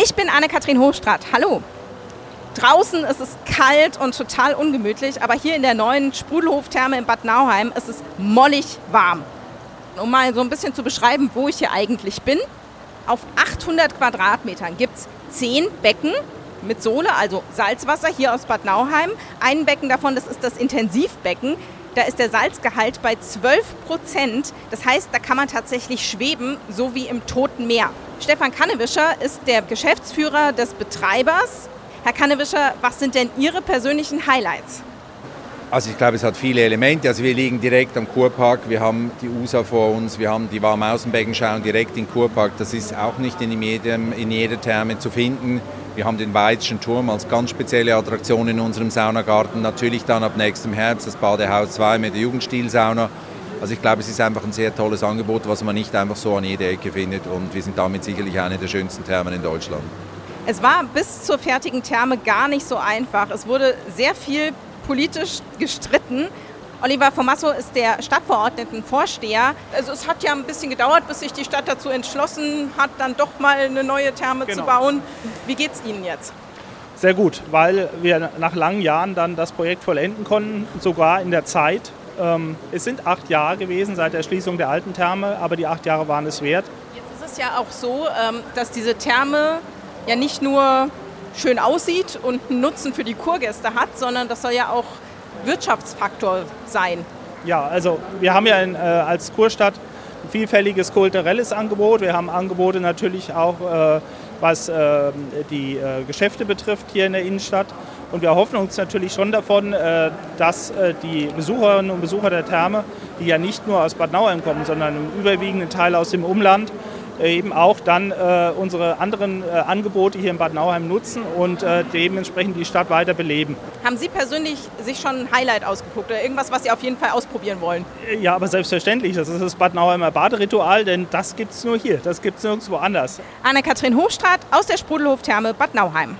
Ich bin Anne-Kathrin Hochstrat. Hallo. Draußen ist es kalt und total ungemütlich, aber hier in der neuen Sprudelhof-Therme in Bad Nauheim ist es mollig warm. Um mal so ein bisschen zu beschreiben, wo ich hier eigentlich bin. Auf 800 Quadratmetern gibt es 10 Becken mit Sohle, also Salzwasser hier aus Bad Nauheim. Ein Becken davon, das ist das Intensivbecken. Da ist der Salzgehalt bei 12 Prozent. Das heißt, da kann man tatsächlich schweben, so wie im Toten Meer. Stefan Kannewischer ist der Geschäftsführer des Betreibers. Herr Kannewischer, was sind denn Ihre persönlichen Highlights? Also ich glaube, es hat viele Elemente. Also wir liegen direkt am Kurpark, wir haben die USA vor uns, wir haben die warmen Außenbeckenschau direkt im Kurpark. Das ist auch nicht in, jedem, in jeder Therme zu finden. Wir haben den Weizschen Turm als ganz spezielle Attraktion in unserem Saunagarten. Natürlich dann ab nächstem Herbst das Badehaus 2 mit der Jugendstilsauna. Also ich glaube, es ist einfach ein sehr tolles Angebot, was man nicht einfach so an jeder Ecke findet. Und wir sind damit sicherlich eine der schönsten Thermen in Deutschland. Es war bis zur fertigen Therme gar nicht so einfach. Es wurde sehr viel politisch gestritten. Oliver Formasso ist der Stadtverordnetenvorsteher. Also es hat ja ein bisschen gedauert, bis sich die Stadt dazu entschlossen hat, dann doch mal eine neue Therme genau. zu bauen. Wie geht es Ihnen jetzt? Sehr gut, weil wir nach langen Jahren dann das Projekt vollenden konnten, sogar in der Zeit. Ähm, es sind acht Jahre gewesen seit der Schließung der alten Therme, aber die acht Jahre waren es wert. Jetzt ist es ja auch so, ähm, dass diese Therme ja nicht nur schön aussieht und einen Nutzen für die Kurgäste hat, sondern das soll ja auch Wirtschaftsfaktor sein. Ja, also wir haben ja in, äh, als Kurstadt ein vielfältiges kulturelles Angebot. Wir haben Angebote natürlich auch, äh, was äh, die Geschäfte betrifft hier in der Innenstadt. Und wir hoffen uns natürlich schon davon, äh, dass äh, die Besucherinnen und Besucher der Therme, die ja nicht nur aus Bad Nauheim kommen, sondern im überwiegenden Teil aus dem Umland, eben auch dann äh, unsere anderen äh, Angebote hier in Bad Nauheim nutzen und äh, dementsprechend die Stadt weiter beleben. Haben Sie persönlich sich schon ein Highlight ausgeguckt oder irgendwas, was Sie auf jeden Fall ausprobieren wollen? Äh, ja, aber selbstverständlich. Das ist das Bad Nauheimer Baderitual, denn das gibt es nur hier. Das gibt es nirgendwo anders. Anne-Kathrin Hochstrat aus der Sprudelhof-Therme Bad Nauheim.